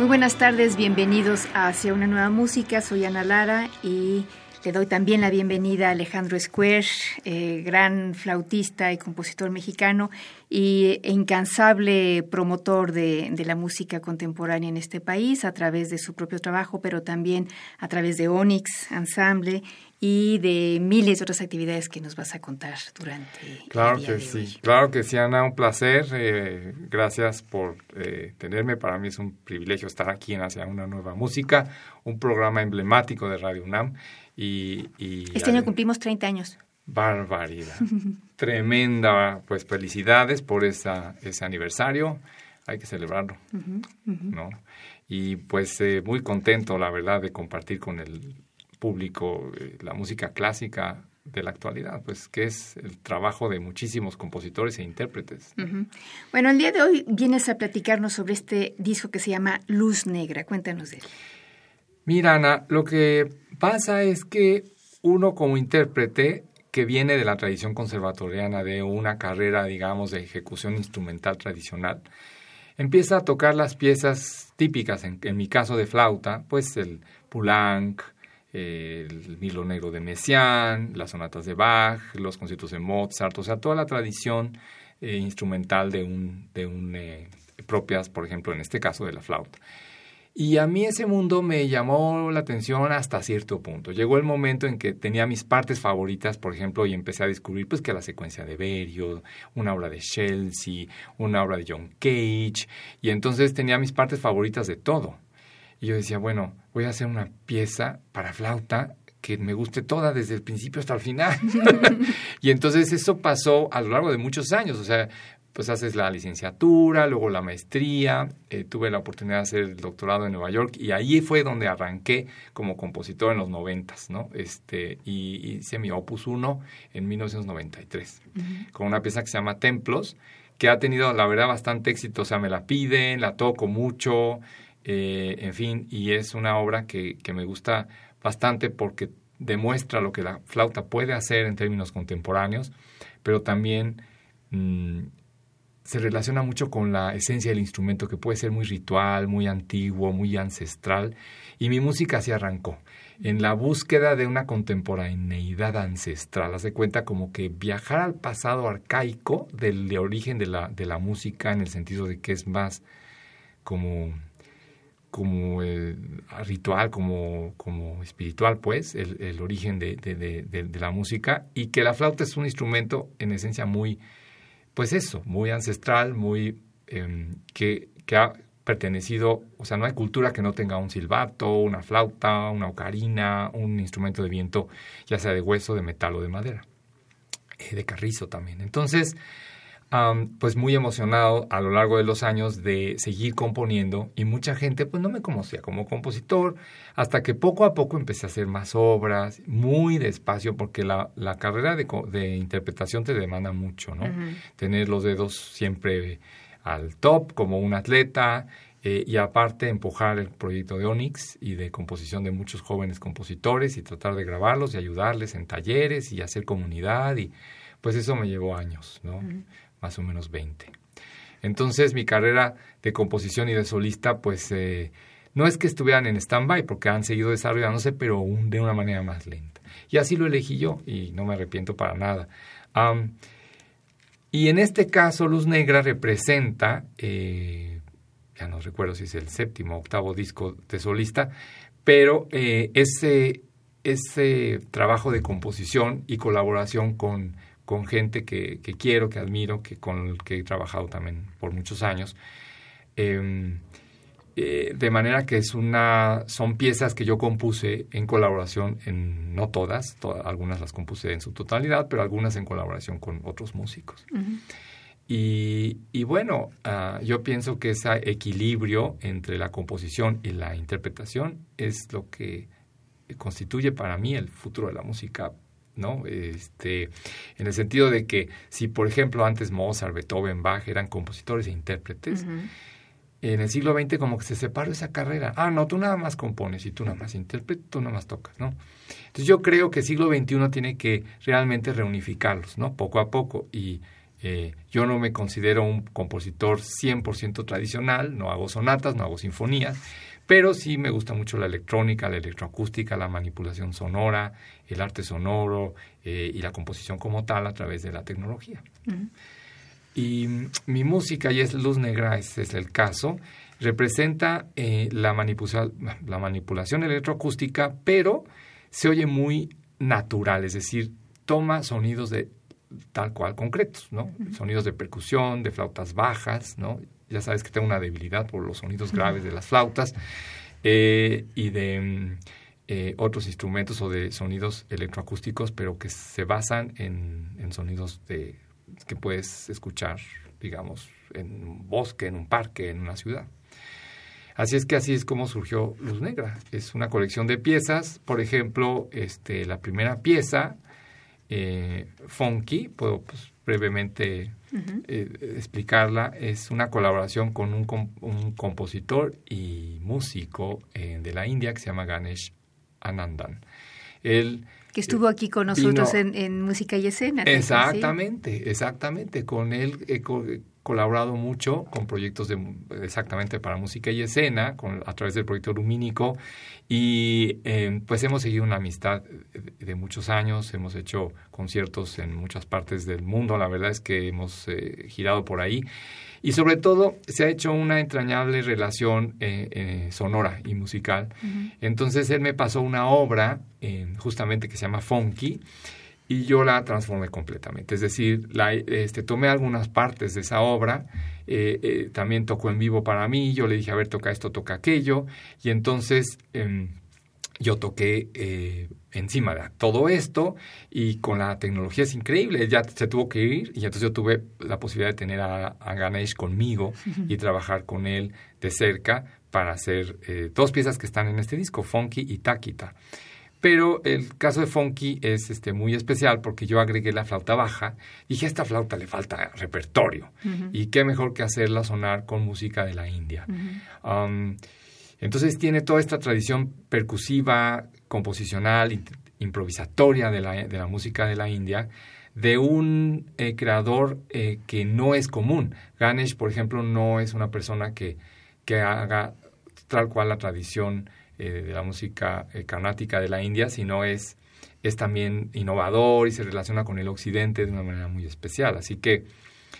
Muy buenas tardes, bienvenidos a Hacia una nueva música. Soy Ana Lara y le doy también la bienvenida a Alejandro Square, eh, gran flautista y compositor mexicano y incansable promotor de, de, la música contemporánea en este país a través de su propio trabajo, pero también a través de Onyx Ensemble y de miles de otras actividades que nos vas a contar durante claro el día que de sí hoy. claro que sí Ana un placer eh, gracias por eh, tenerme para mí es un privilegio estar aquí en hacia una nueva música un programa emblemático de Radio UNAM y, y Este año cumplimos 30 años. barbaridad tremenda pues felicidades por esa, ese aniversario hay que celebrarlo Uh -huh, uh -huh. no y pues eh, muy contento la verdad de compartir con el público eh, la música clásica de la actualidad, pues que es el trabajo de muchísimos compositores e intérpretes. Uh -huh. Bueno, el día de hoy vienes a platicarnos sobre este disco que se llama Luz Negra. Cuéntanos de él. Mira, Ana, lo que pasa es que uno como intérprete que viene de la tradición conservatoriana, de una carrera, digamos, de ejecución instrumental tradicional, empieza a tocar las piezas típicas, en, en mi caso de flauta, pues el Poulenc, el Milo Negro de Messiaen, las sonatas de Bach, los conciertos de Mozart, o sea, toda la tradición eh, instrumental de un, de un eh, propias, por ejemplo, en este caso de la flauta. Y a mí ese mundo me llamó la atención hasta cierto punto. Llegó el momento en que tenía mis partes favoritas, por ejemplo, y empecé a descubrir pues que la secuencia de Berio, una obra de Chelsea, una obra de John Cage, y entonces tenía mis partes favoritas de todo. Y yo decía, bueno, voy a hacer una pieza para flauta que me guste toda desde el principio hasta el final. y entonces eso pasó a lo largo de muchos años, o sea, pues haces la licenciatura, luego la maestría, eh, tuve la oportunidad de hacer el doctorado en Nueva York y ahí fue donde arranqué como compositor en los noventas, ¿no? Este, y hice mi Opus 1 en 1993, uh -huh. con una pieza que se llama Templos, que ha tenido, la verdad, bastante éxito, o sea, me la piden, la toco mucho, eh, en fin, y es una obra que, me gusta bastante porque demuestra lo que la flauta puede hacer en términos contemporáneos, pero también mmm, se relaciona mucho con la esencia del instrumento, que puede ser muy ritual, muy antiguo, muy ancestral, y mi música así arrancó, en la búsqueda de una contemporaneidad ancestral. Haz de cuenta como que viajar al pasado arcaico del de origen de la, de la música, en el sentido de que es más como como eh, ritual, como, como espiritual, pues, el, el origen de, de, de, de, la música, y que la flauta es un instrumento en esencia muy, pues eso, muy ancestral, muy eh, que, que ha pertenecido, o sea, no hay cultura que no tenga un silbato, una flauta, una ocarina, un instrumento de viento, ya sea de hueso, de metal o de madera, eh, de carrizo también. Entonces, Um, pues muy emocionado a lo largo de los años de seguir componiendo y mucha gente pues no me conocía como compositor hasta que poco a poco empecé a hacer más obras muy despacio porque la, la carrera de, de, interpretación te demanda mucho, ¿no? Uh -huh. Tener los dedos siempre al top como un atleta eh, y aparte empujar el proyecto de Onyx y de composición de muchos jóvenes compositores y tratar de grabarlos y ayudarles en talleres y hacer comunidad y pues eso me llevó años, ¿no? Uh -huh más o menos 20. Entonces mi carrera de composición y de solista, pues eh, no es que estuvieran en stand-by, porque han seguido desarrollándose, pero un, de una manera más lenta. Y así lo elegí yo y no me arrepiento para nada. Y en este caso, Luz Negra representa, eh, ya no recuerdo si es el séptimo o octavo disco de solista, pero eh, ese, ese trabajo de composición y colaboración con con gente que, que, quiero, que admiro, que con el que he trabajado también por muchos años. Eh, eh, de manera que es una, son piezas que yo compuse en colaboración, en, no todas, to algunas las compuse en su totalidad, pero algunas en colaboración con otros músicos. Uh -huh. Y, bueno, ah, yo pienso que ese equilibrio entre la composición y la interpretación es lo que constituye para mí el futuro de la música ¿no? Este, en el sentido de que si, por ejemplo, antes Mozart, Beethoven, Bach eran compositores e intérpretes, en el siglo XX como que se separó esa carrera. Ah, no, tú nada más compones y tú nada más interpretas, tú nada más tocas, ¿no? Entonces yo creo que el siglo XXI tiene que realmente reunificarlos, ¿no? Poco a poco y eh, yo no me considero un compositor 100% tradicional, no hago sonatas, no hago sinfonías, pero sí me gusta mucho la electrónica, la electroacústica, la manipulación sonora, el arte sonoro eh, y la composición como tal a través de la tecnología. Y mi música, y es Luz Negra, ese es el caso, representa eh, la, la manipulación electroacústica, pero se oye muy natural, es decir, toma sonidos de tal cual concretos, ¿no? Sonidos de percusión, de flautas bajas, ¿no? Ya sabes que tengo una debilidad por los sonidos graves de las flautas eh, y de eh, otros instrumentos o de sonidos electroacústicos, pero que se basan en, en sonidos de, que puedes escuchar, digamos, en un bosque, en un parque, en una ciudad. Así es que así es como surgió Luz Negra. Es una colección de piezas. Por ejemplo, este, la primera pieza eh, funky, puedo pues, brevemente eh, explicarla, es una colaboración con un, un compositor y músico eh, de la India que se llama Ganesh Anandan. Él que estuvo aquí con nosotros en, Música y Escena. Exactamente, exactamente. Con él he colaborado mucho con proyectos de, exactamente para música y escena, con, a través del proyecto Lumínico, y eh, pues hemos seguido una amistad de, muchos años, hemos hecho conciertos en muchas partes del mundo, la verdad es que hemos eh, girado por ahí, y sobre todo se ha hecho una entrañable relación eh, sonora y musical. Entonces él me pasó una obra justamente que se llama Funky, y yo la transformé completamente. Es decir, la, este, tomé algunas partes de esa obra, eh, eh, también tocó en vivo para mí, yo le dije, a ver, toca esto, toca aquello, y entonces em, yo toqué eh, encima de todo esto y con la tecnología es increíble, ya se tuvo que ir y entonces yo tuve la posibilidad de tener a, Ganesh conmigo y trabajar con él de cerca para hacer dos piezas que están en este disco, Funky y Takita. Pero el caso de Funky es este, muy especial porque yo agregué la flauta baja y dije, a esta flauta le falta repertorio. Y qué mejor que hacerla sonar con música de la India. Um, entonces tiene toda esta tradición percusiva, composicional, improvisatoria de la, de la, música de la India, de un eh, creador eh, que no es común. Ganesh, por ejemplo, no es una persona que, que haga tal cual la tradición eh, de la música eh, carnática de la India, sino es, es también innovador y se relaciona con el occidente de una manera muy especial. Así que,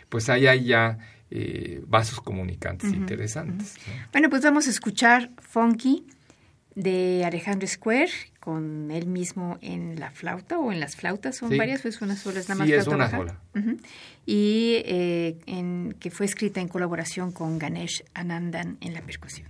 pues ahí hay ya eh, vasos comunicantes interesantes. Bueno, pues vamos a escuchar Funky de Alejandro Square con él mismo en la flauta o en las flautas, son varias, pues una sola es la más sí, es una sola. Y en, que fue escrita en colaboración con Ganesh Anandan en la percusión.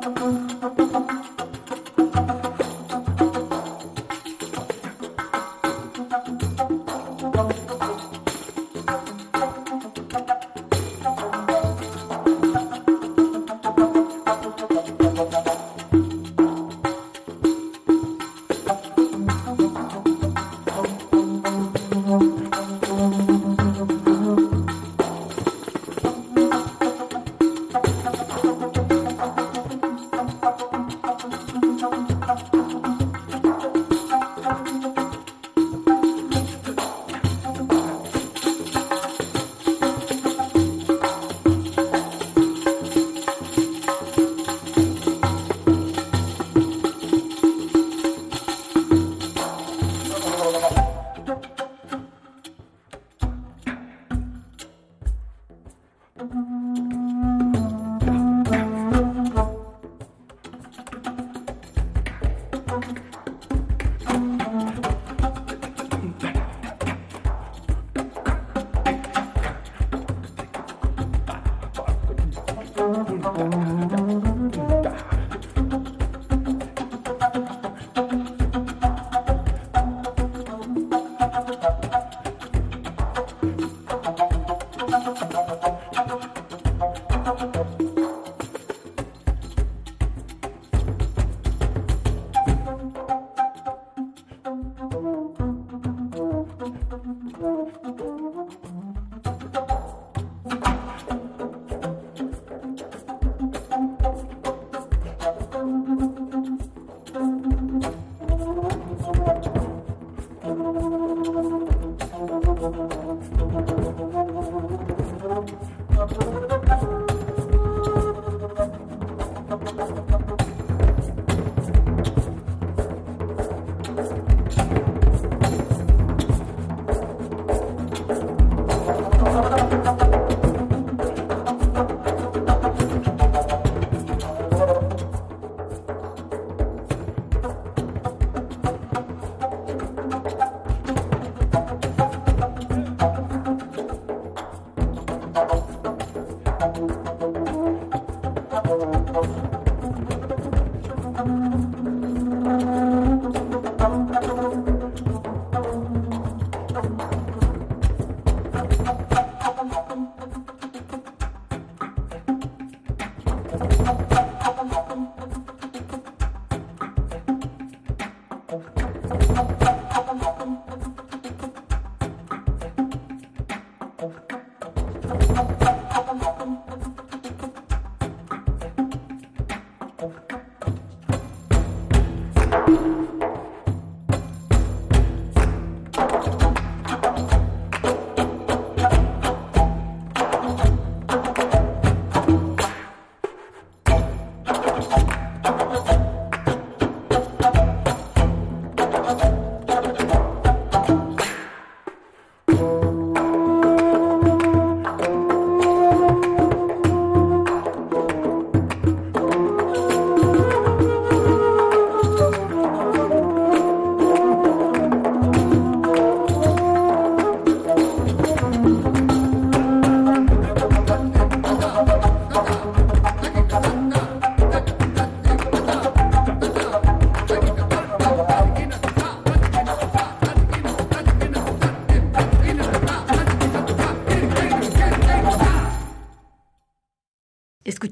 Oh.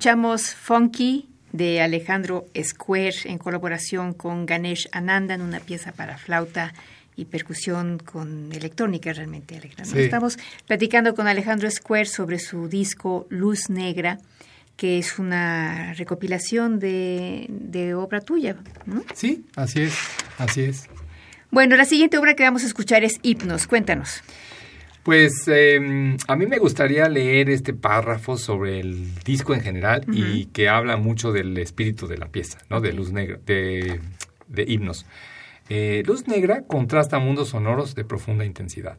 Escuchamos Funky de Alejandro Square en colaboración con Ganesh Ananda en una pieza para flauta y percusión con electrónica realmente, Alejandro. Estamos platicando con Alejandro Square sobre su disco Luz Negra, que es una recopilación de, obra tuya. Sí, así es, así es. Bueno, la siguiente obra que vamos a escuchar es Hipnos. Cuéntanos. Pues em, a mí me gustaría leer este párrafo sobre el disco en general y que habla mucho del espíritu de la pieza, ¿no? De Luz Negra, de, himnos. Eh, Luz Negra contrasta mundos sonoros de profunda intensidad.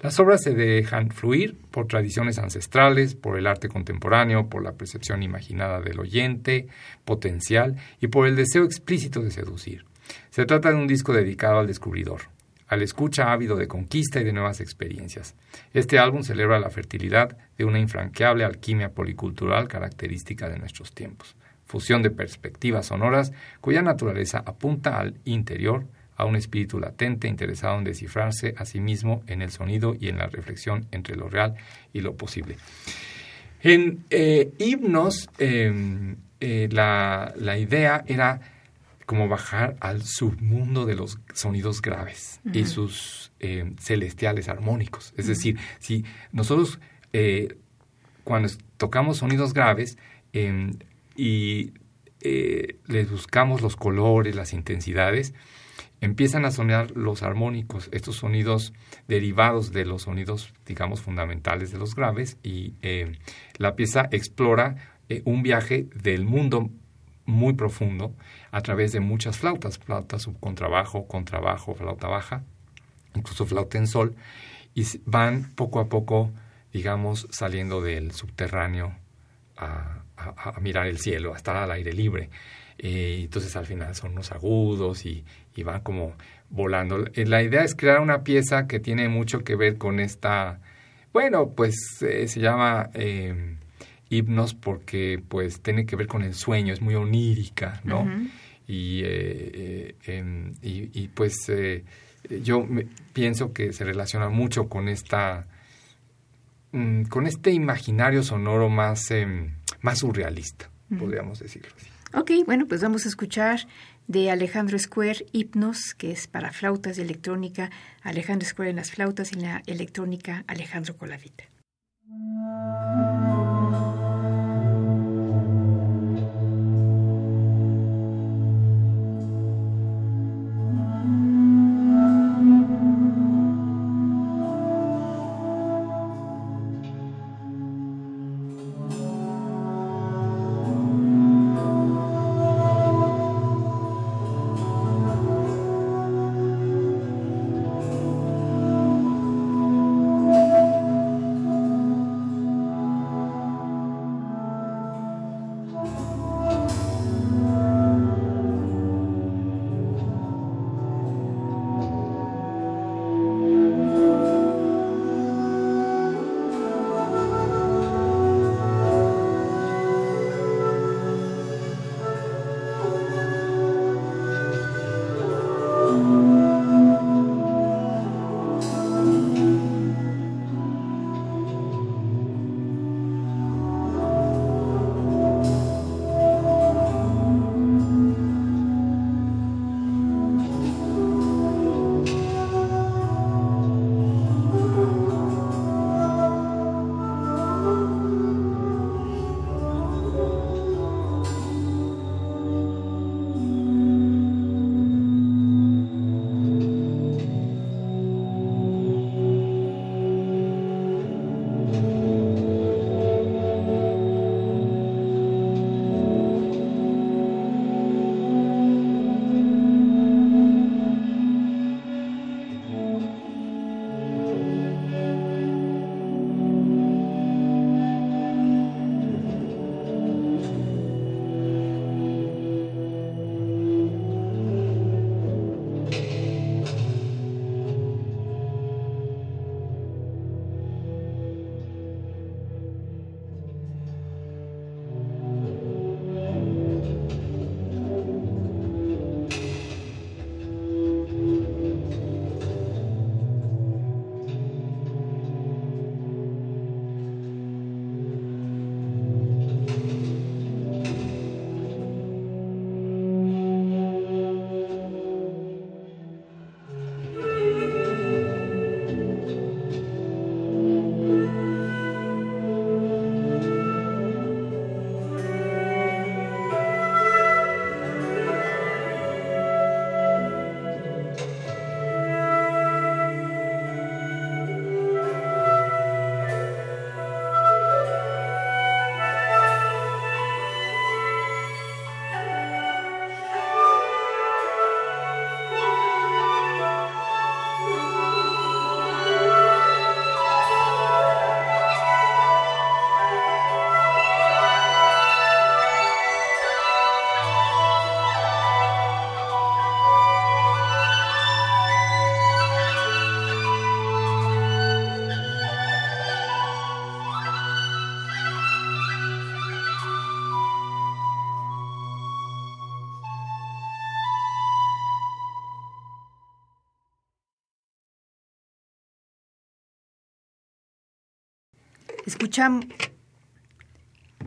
Las obras se dejan fluir por tradiciones ancestrales, por el arte contemporáneo, por la percepción imaginada del oyente, potencial y por el deseo explícito de seducir. Se trata de un disco dedicado al descubridor, al escucha ávido de conquista y de nuevas experiencias. Este álbum celebra la fertilidad de una infranqueable alquimia policultural característica de nuestros tiempos, fusión de perspectivas sonoras cuya naturaleza apunta al interior, a un espíritu latente interesado en descifrarse a sí mismo en el sonido y en la reflexión entre lo real y lo posible. En eh, himnos, em, eh, la, la, idea era como bajar al submundo de los sonidos graves y sus em, celestiales armónicos. Es decir, si nosotros eh, cuando tocamos sonidos graves em, y les buscamos los colores, las intensidades, empiezan a sonar los armónicos, estos sonidos derivados de los sonidos, digamos, fundamentales de los graves, y eh, la pieza explora eh, un viaje del mundo muy profundo a través de muchas flautas, flauta subcontrabajo, contrabajo, flauta baja, incluso flauta en sol, y van poco a poco, digamos, saliendo del subterráneo a, mirar el cielo, a estar al aire libre. Eh, entonces al final son unos agudos y, y van como volando. Eh, la idea es crear una pieza que tiene mucho que ver con esta, bueno, pues eh, se llama eh, himnos porque pues tiene que ver con el sueño, es muy onírica, ¿no? y, em, y, y, pues yo pienso que se relaciona mucho con esta, mm, con este imaginario sonoro más, em, más surrealista, podríamos decirlo así. Ok, bueno, pues vamos a escuchar de Alejandro Square, Hipnos, que es para flautas de electrónica, Alejandro Square en las flautas y en la electrónica, Alejandro Colavita.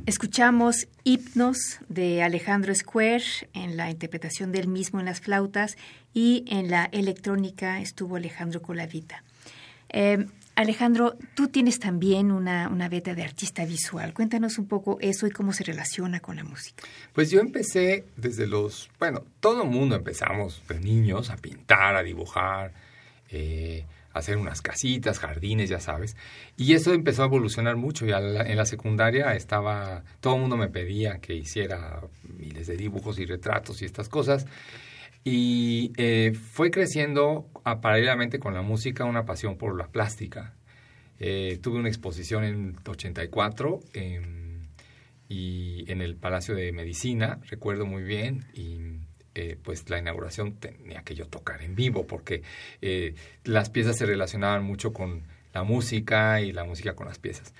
Escuchamos, Hipnos de Alejandro Square en la interpretación del mismo en las flautas y en la electrónica estuvo Alejandro Colavita. Eh, Alejandro, tú tienes también una, una beta de artista visual. Cuéntanos un poco eso y cómo se relaciona con la música. Pues yo empecé desde los, bueno, todo el mundo empezamos de niños a pintar, a dibujar, eh, hacer unas casitas, jardines, ya sabes. Y eso empezó a evolucionar mucho. Y en la secundaria estaba, todo el mundo me pedía que hiciera miles de dibujos y retratos y estas cosas. Y eh, fue creciendo paralelamente con la música una pasión por la plástica. Eh, tuve una exposición en 84 y en el Palacio de Medicina, recuerdo muy bien, y eh, pues la inauguración tenía que yo tocar en vivo porque las piezas se relacionaban mucho con la música y la música con las piezas.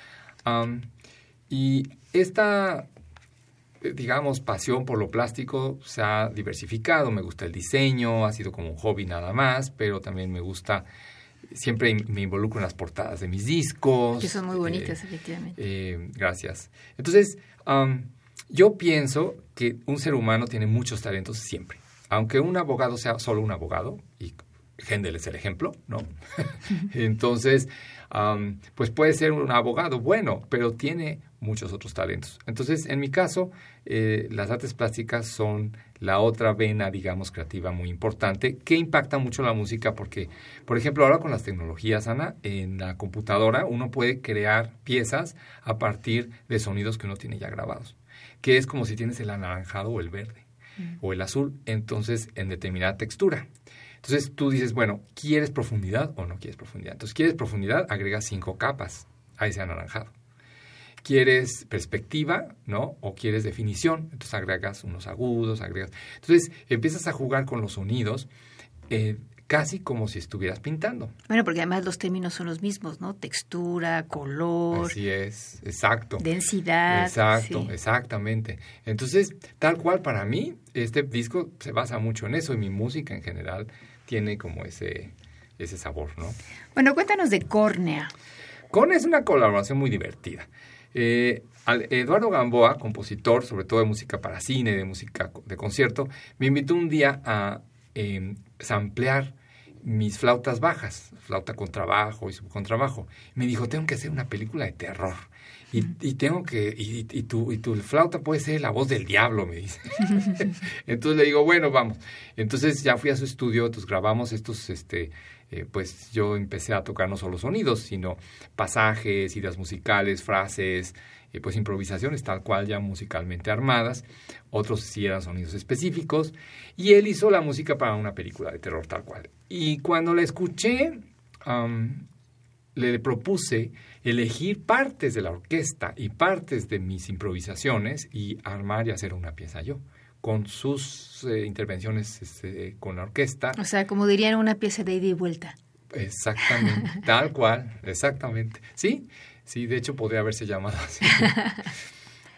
y esta digamos, pasión por lo plástico se ha diversificado. Me gusta el diseño, ha sido como un hobby nada más, pero también me gusta, siempre me involucro en las portadas de mis discos. Que son muy bonitas, eh, efectivamente. Eh, gracias. Entonces, yo pienso que un ser humano tiene muchos talentos siempre. Aunque un abogado sea solo un abogado, y Hendel es el ejemplo, ¿no? Entonces, pues puede ser un abogado bueno, pero tiene muchos otros talentos. Entonces, en mi caso, eh, las artes plásticas son la otra vena, digamos, creativa muy importante que impacta mucho la música porque, por ejemplo, ahora con las tecnologías, Ana, en la computadora uno puede crear piezas a partir de sonidos que uno tiene ya grabados, que es como si tienes el anaranjado o el verde mm. o el azul, entonces en determinada textura. Entonces tú dices, bueno, ¿quieres profundidad o no quieres profundidad? Entonces, ¿quieres profundidad? Agrega cinco capas a ese anaranjado. ¿Quieres perspectiva, no? O quieres definición, entonces agregas unos agudos, agregas... Entonces empiezas a jugar con los sonidos eh, casi como si estuvieras pintando. Bueno, porque además los términos son los mismos, ¿no? Textura, color. Así es, exacto. Densidad. Exacto, exactamente. Entonces, tal cual para mí, este disco se basa mucho en eso y mi música en general tiene como ese, ese sabor, ¿no? Bueno, cuéntanos de Córnea. Córnea es una colaboración muy divertida. Eh, Eduardo Gamboa, compositor, sobre todo de música para cine, de música de concierto, me invitó un día a eh, samplear mis flautas bajas, flauta con trabajo y subcontrabajo. Me dijo, tengo que hacer una película de terror. Y, tengo que, y, tu, y tu flauta puede ser la voz del diablo, me dice. Entonces le digo, bueno, vamos. Entonces ya fui a su estudio, entonces grabamos estos, este, eh, pues yo empecé a tocar no solo sonidos, sino pasajes, ideas musicales, frases, eh, pues improvisaciones tal cual ya musicalmente armadas. Otros sí eran sonidos específicos. Y él hizo la música para una película de terror tal cual. Y cuando la escuché, le propuse elegir partes de la orquesta y partes de mis improvisaciones y armar y hacer una pieza yo con sus eh, intervenciones este, con la orquesta. O sea, como dirían, una pieza de ida y vuelta. Exactamente, tal cual, exactamente. Sí, sí, de hecho podría haberse llamado así.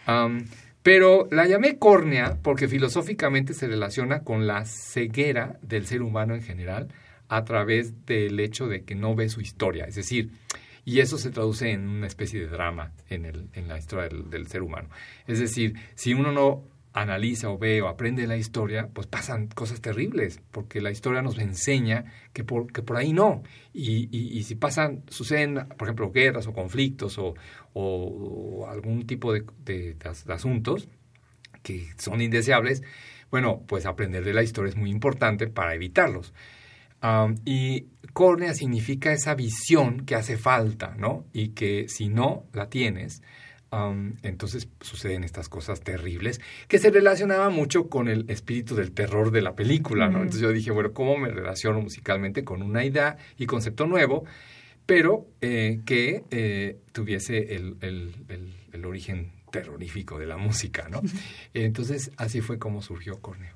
pero la llamé córnea porque filosóficamente se relaciona con la ceguera del ser humano en general a través del hecho de que no ve su historia. Es decir, y eso se traduce en una especie de drama en, el, en la historia del, ser humano. Es decir, si uno no analiza o ve o aprende la historia, pues pasan cosas terribles, porque la historia nos enseña que por, que por ahí no. Y, y, si pasan, suceden, por ejemplo, guerras o conflictos o, o, algún tipo de, de, asuntos que son indeseables, bueno, pues aprender de la historia es muy importante para evitarlos y córnea significa esa visión que hace falta, ¿no? Y que si no la tienes, entonces suceden estas cosas terribles que se relacionaba mucho con el espíritu del terror de la película, ¿no? Entonces yo dije, bueno, ¿cómo me relaciono musicalmente con una idea y concepto nuevo, pero eh, que eh, tuviese el, el, el, origen terrorífico de la música, ¿no? Entonces así fue como surgió Córnea.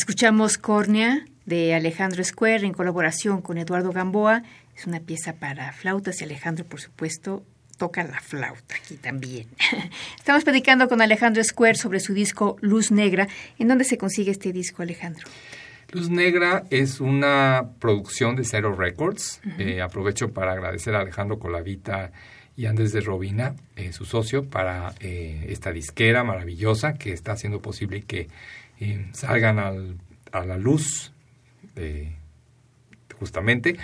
Escuchamos Córnea de Alejandro Square en colaboración con Eduardo Gamboa. Es una pieza para flautas y Alejandro, por supuesto, toca la flauta aquí también. Estamos platicando con Alejandro Square sobre su disco Luz Negra. ¿En dónde se consigue este disco, Alejandro? Luz Negra es una producción de Zero Records. Eh, aprovecho para agradecer a Alejandro Colavita y Andrés de Robina, eh, su socio, para eh, esta disquera maravillosa que está haciendo posible que salgan a la luz, justamente,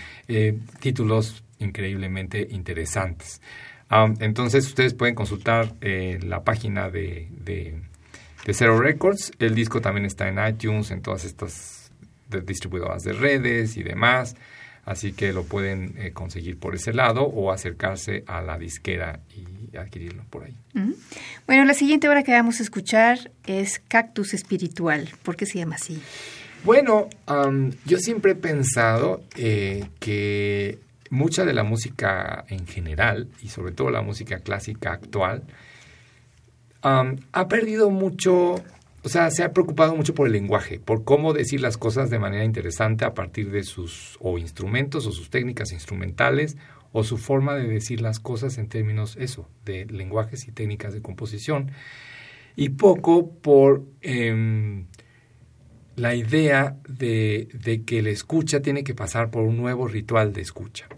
títulos increíblemente interesantes. entonces ustedes pueden consultar la página de, de, de Zero Records. El disco también está en iTunes, en todas estas distribuidoras de redes y demás. Así que lo pueden eh, conseguir por ese lado o acercarse a la disquera y adquirirlo por ahí. Bueno, la siguiente obra que vamos a escuchar es Cactus Espiritual. ¿Por qué se llama así? Bueno, yo siempre he pensado eh, que mucha de la música en general y sobre todo la música clásica actual ha perdido mucho o sea, se ha preocupado mucho por el lenguaje, por cómo decir las cosas de manera interesante a partir de sus o instrumentos o sus técnicas instrumentales o su forma de decir las cosas en términos eso, de lenguajes y técnicas de composición. Y poco por em, la idea de, que la escucha tiene que pasar por un nuevo ritual de escucha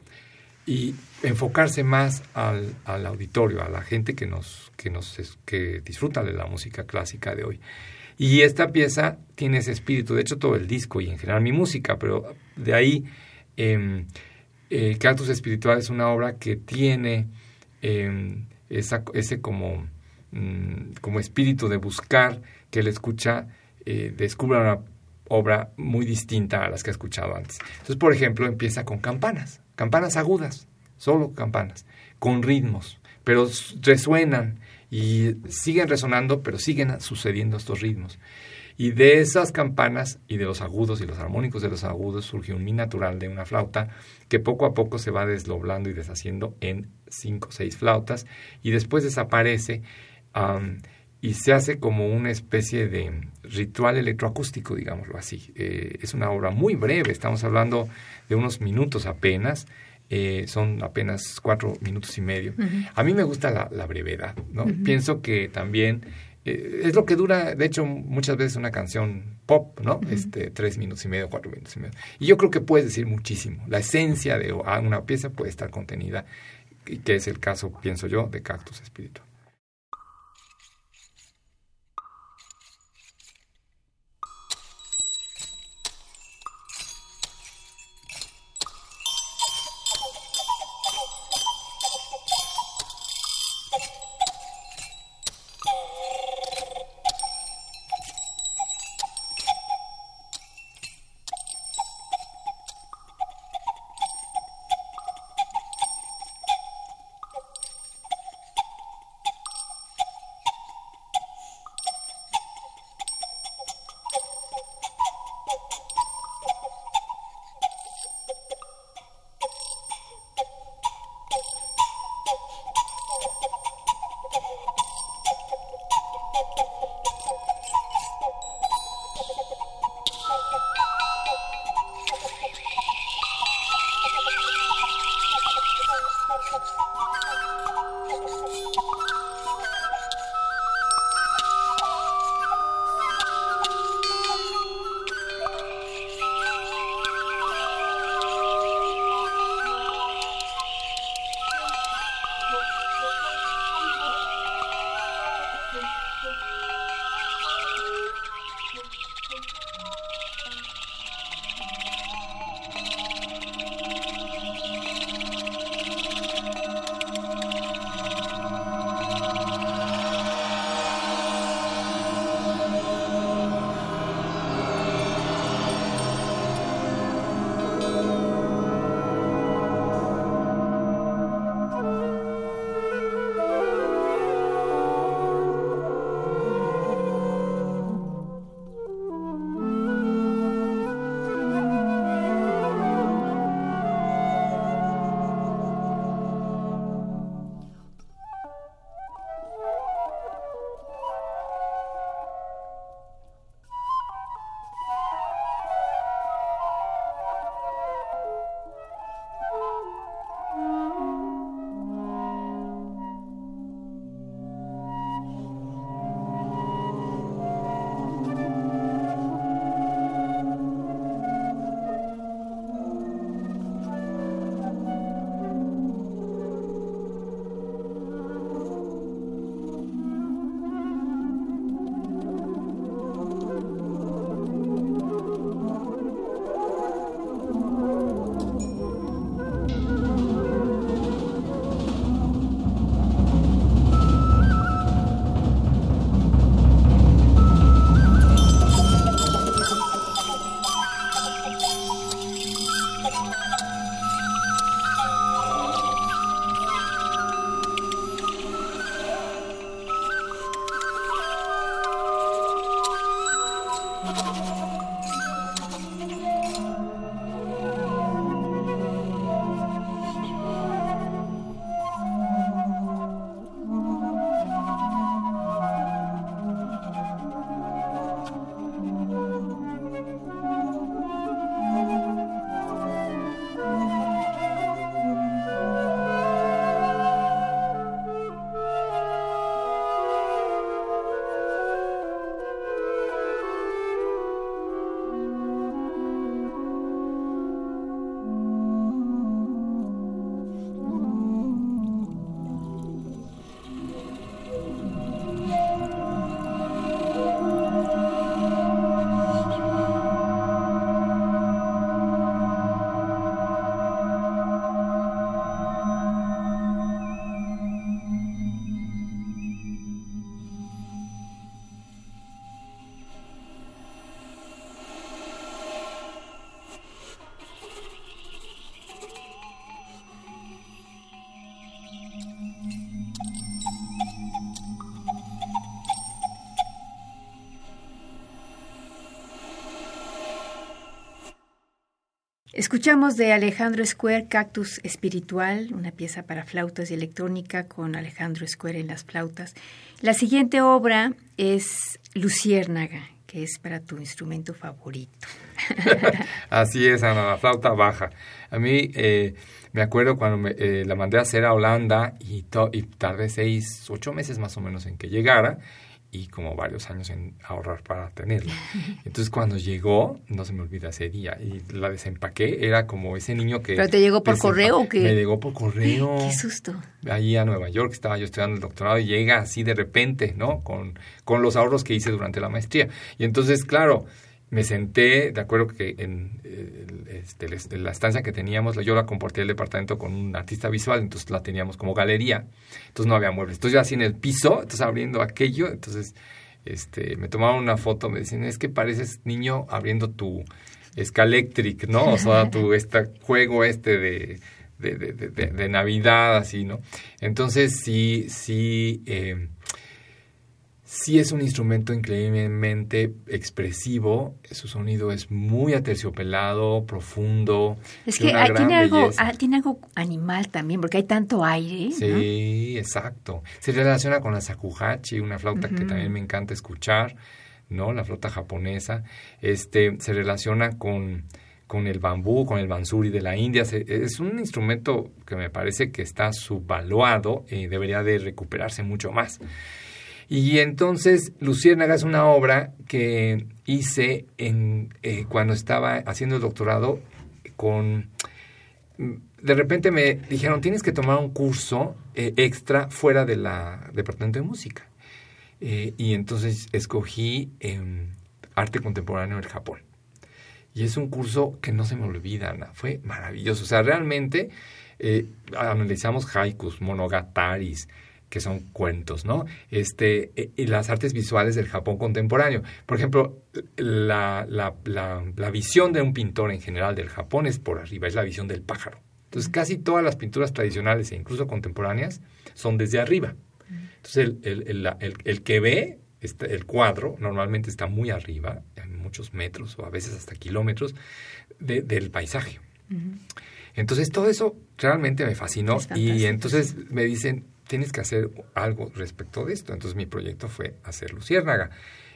y enfocarse más al, al auditorio, a la gente que nos, que nos que disfruta de la música clásica de hoy. Y esta pieza tiene ese espíritu, de hecho todo el disco y en general mi música, pero de ahí eh, Cactus Espiritual es una obra que tiene em, esa, ese como, mm, como espíritu de buscar que el escucha eh, descubra una obra muy distinta a las que ha escuchado antes. Entonces, por ejemplo, empieza con campanas, campanas agudas, solo campanas, con ritmos, pero resuenan y siguen resonando, pero siguen sucediendo estos ritmos. Y de esas campanas y de los agudos y los armónicos de los agudos surge un mi natural de una flauta que poco a poco se va desdoblando y deshaciendo en cinco o seis flautas y después desaparece y se hace como una especie de ritual electroacústico, digámoslo así. Eh, es una obra muy breve, estamos hablando de unos minutos apenas, eh, son apenas cuatro minutos y medio. A mí me gusta la, brevedad, ¿no? Pienso que también eh, es lo que dura, de hecho, muchas veces una canción pop, ¿no? este, tres minutos y medio, cuatro minutos y medio. Y yo creo que puedes decir muchísimo. La esencia de una pieza puede estar contenida, que es el caso, pienso yo, de Cactus Espíritu. Escuchamos de Alejandro Square Cactus Espiritual, una pieza para flautas y electrónica con Alejandro Square en las flautas. La siguiente obra es Luciérnaga, que es para tu instrumento favorito. Así es, Ana, la flauta baja. A mí eh, me acuerdo cuando me, eh, la mandé a hacer a Holanda y, y tardé seis, ocho meses más o menos en que llegara y como varios años en ahorrar para tenerla. Entonces cuando llegó, no se me olvida ese día, y la desempaqué, era como ese niño que... ¿Pero te llegó por correo o qué? Me llegó por correo. Qué susto. Allí a Nueva York, estaba yo estudiando el doctorado y llega así de repente, ¿no? Con, con los ahorros que hice durante la maestría. Y entonces, claro, me senté, de acuerdo que en este, la estancia que teníamos, yo la compartí el departamento con un artista visual, entonces la teníamos como galería, entonces no había muebles. Entonces yo así en el piso, entonces abriendo aquello, entonces este, me tomaron una foto, me decían, es que pareces niño abriendo tu Scalectric, ¿no? O sea, tu este juego este de, de, de, de, Navidad, así, ¿no? Entonces sí, sí... Eh, Sí es un instrumento increíblemente expresivo, su sonido es muy aterciopelado, profundo. Es que tiene, algo, ah, tiene algo animal también, porque hay tanto aire. Sí, exacto. Se relaciona con la sakuhachi, una flauta que también me encanta escuchar, ¿no? La flauta japonesa. Este, se relaciona con, con el bambú, con el bansuri de la India. es un instrumento que me parece que está subvaluado y debería de recuperarse mucho más. Y entonces Luciérnaga es una obra que hice en, eh, cuando estaba haciendo el doctorado con... De repente me dijeron, tienes que tomar un curso eh, extra fuera del departamento de música. Eh, y entonces escogí em, arte contemporáneo del Japón. Y es un curso que no se me olvida, Ana. Fue maravilloso. O sea, realmente analizamos haikus, monogataris, que son cuentos, ¿no? Este, e, y las artes visuales del Japón contemporáneo. Por ejemplo, la, la, la, visión de un pintor en general del Japón es por arriba, es la visión del pájaro. Entonces, casi todas las pinturas tradicionales e incluso contemporáneas son desde arriba. Entonces, el, el, el, el que ve este, el cuadro normalmente está muy arriba, en muchos metros o a veces hasta kilómetros del paisaje. Entonces, todo eso realmente me fascinó y entonces me dicen, tienes que hacer algo respecto de esto. Entonces mi proyecto fue hacer Luciérnaga.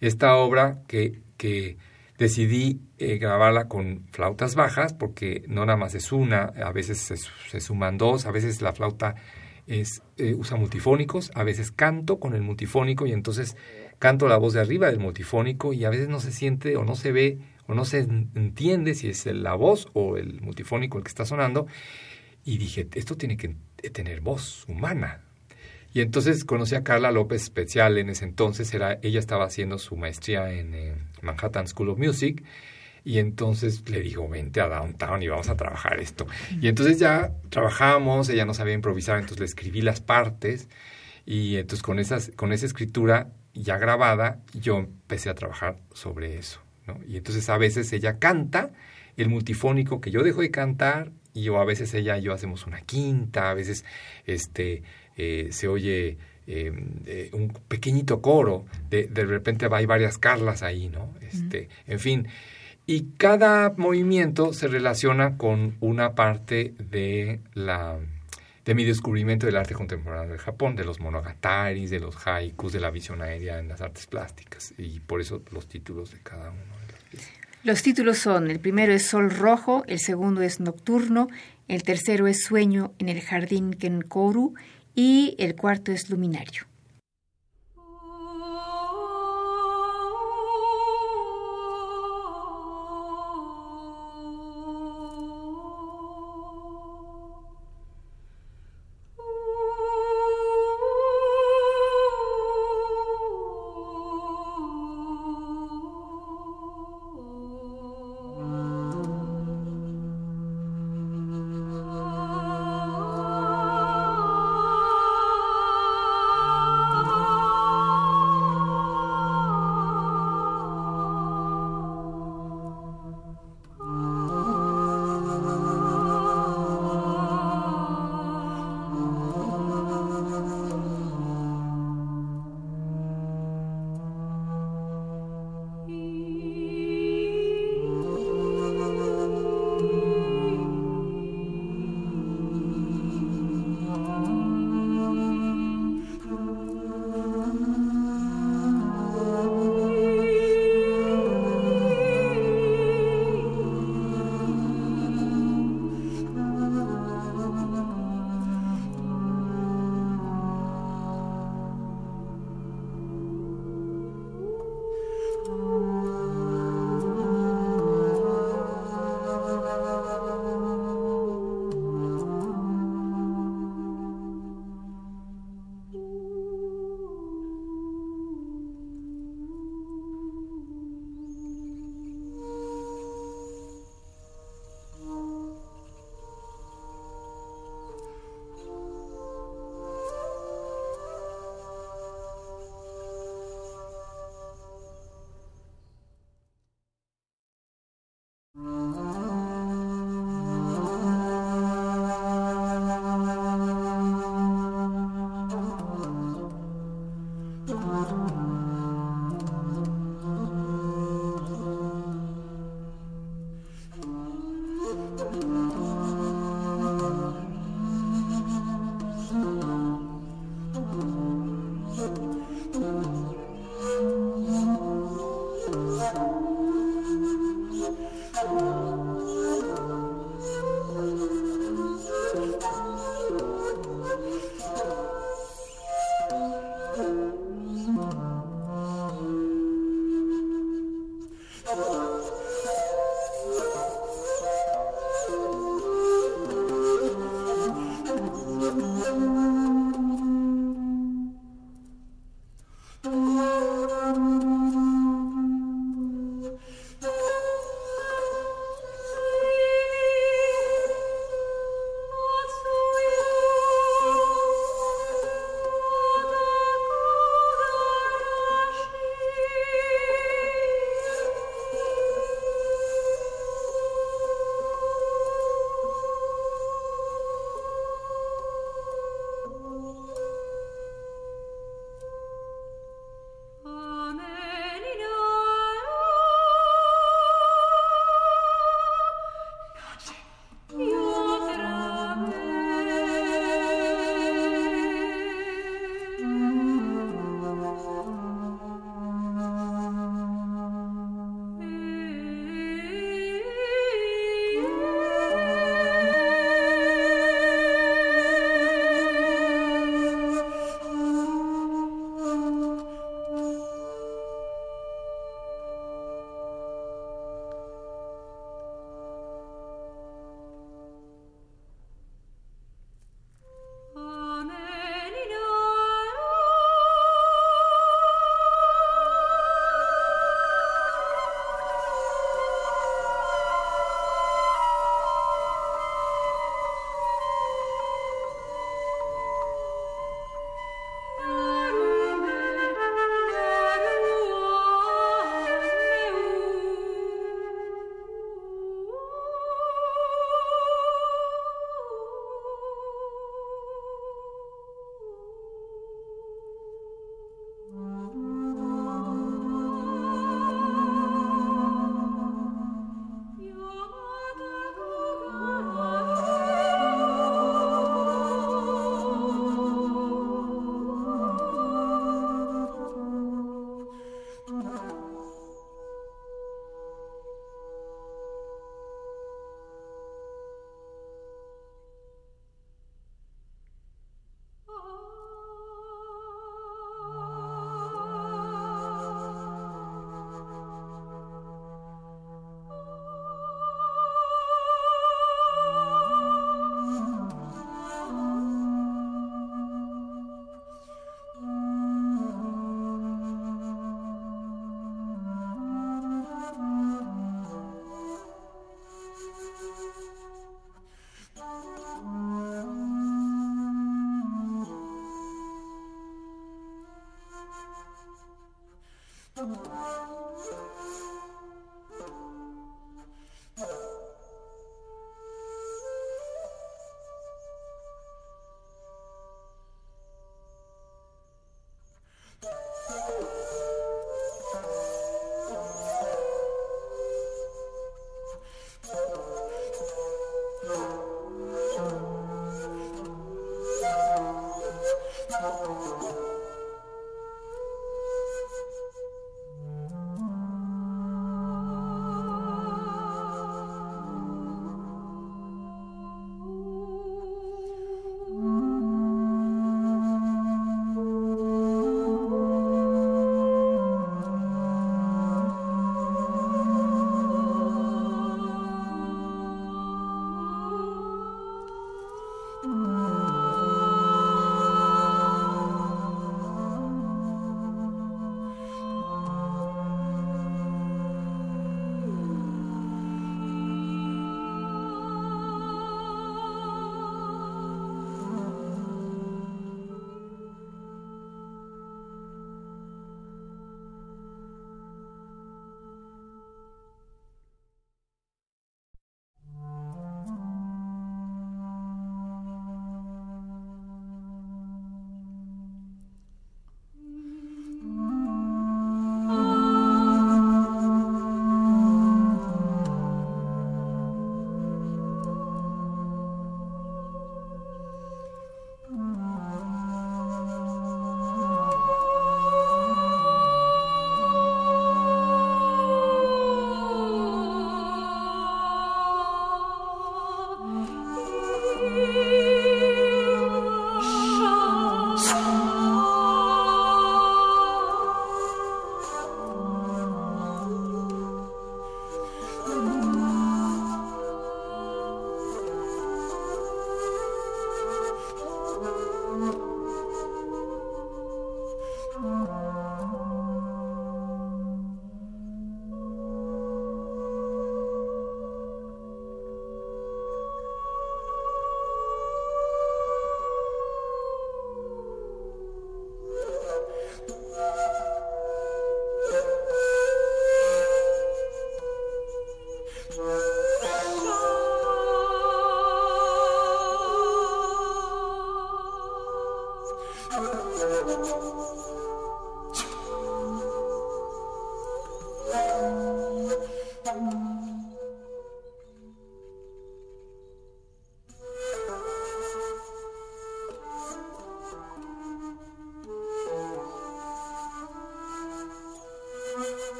Esta obra que, que decidí eh, grabarla con flautas bajas porque no nada más es una, a veces se, suman dos, a veces la flauta es, eh, usa multifónicos, a veces canto con el multifónico y entonces canto la voz de arriba del multifónico y a veces no se siente o no se ve o no se entiende si es la voz o el multifónico el que está sonando. Y dije, esto tiene que tener voz humana, y entonces conocí a Carla López Especial en ese entonces, era, ella estaba haciendo su maestría en eh, Manhattan School of Music, y entonces le digo, vente a Downtown y vamos a trabajar esto. Y entonces ya trabajamos, ella no sabía improvisar, entonces le escribí las partes, y entonces con, esas, con esa escritura ya grabada, yo empecé a trabajar sobre eso. ¿no? Y entonces a veces ella canta el multifónico que yo dejo de cantar, y yo a veces ella y yo hacemos una quinta, a veces este eh, se oye eh, eh, un pequeñito coro, de, de repente hay varias Carlas ahí, ¿no? Este, En fin, y cada movimiento se relaciona con una parte de la de mi descubrimiento del arte contemporáneo del Japón, de los monogataris, de los haikus, de la visión aérea en las artes plásticas, y por eso los títulos de cada uno de Los títulos son, el primero es Sol Rojo, el segundo es Nocturno, el tercero es Sueño en el Jardín Kenkoru y el cuarto es luminario.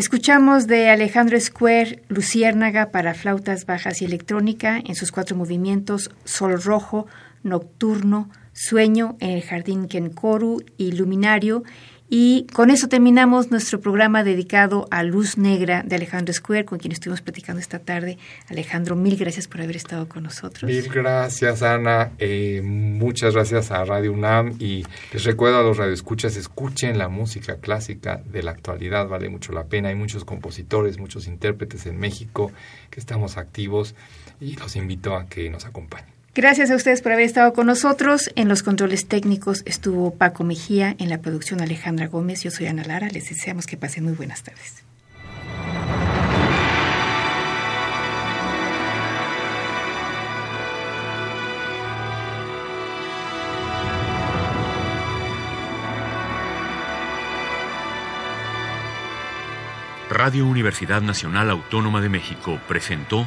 Escuchamos de Alejandro Square Luciérnaga para flautas bajas y electrónica en sus cuatro movimientos Sol Rojo, Nocturno, Sueño en el Jardín Kenkoru y Luminario y con eso terminamos nuestro programa dedicado a Luz Negra de Alejandro Square, con quien estuvimos platicando esta tarde. Alejandro, mil gracias por haber estado con nosotros. Mil gracias, Ana. Eh, muchas gracias a Radio UNAM y les recuerdo a los radioescuchas, escuchen la música clásica de la actualidad, vale mucho la pena. Hay muchos compositores, muchos intérpretes en México que estamos activos y los invito a que nos acompañen. Gracias a ustedes por haber estado con nosotros. En los controles técnicos estuvo Paco Mejía, en la producción Alejandra Gómez. Yo soy Ana Lara. Les deseamos que pasen muy buenas tardes. Radio Universidad Nacional Autónoma de México presentó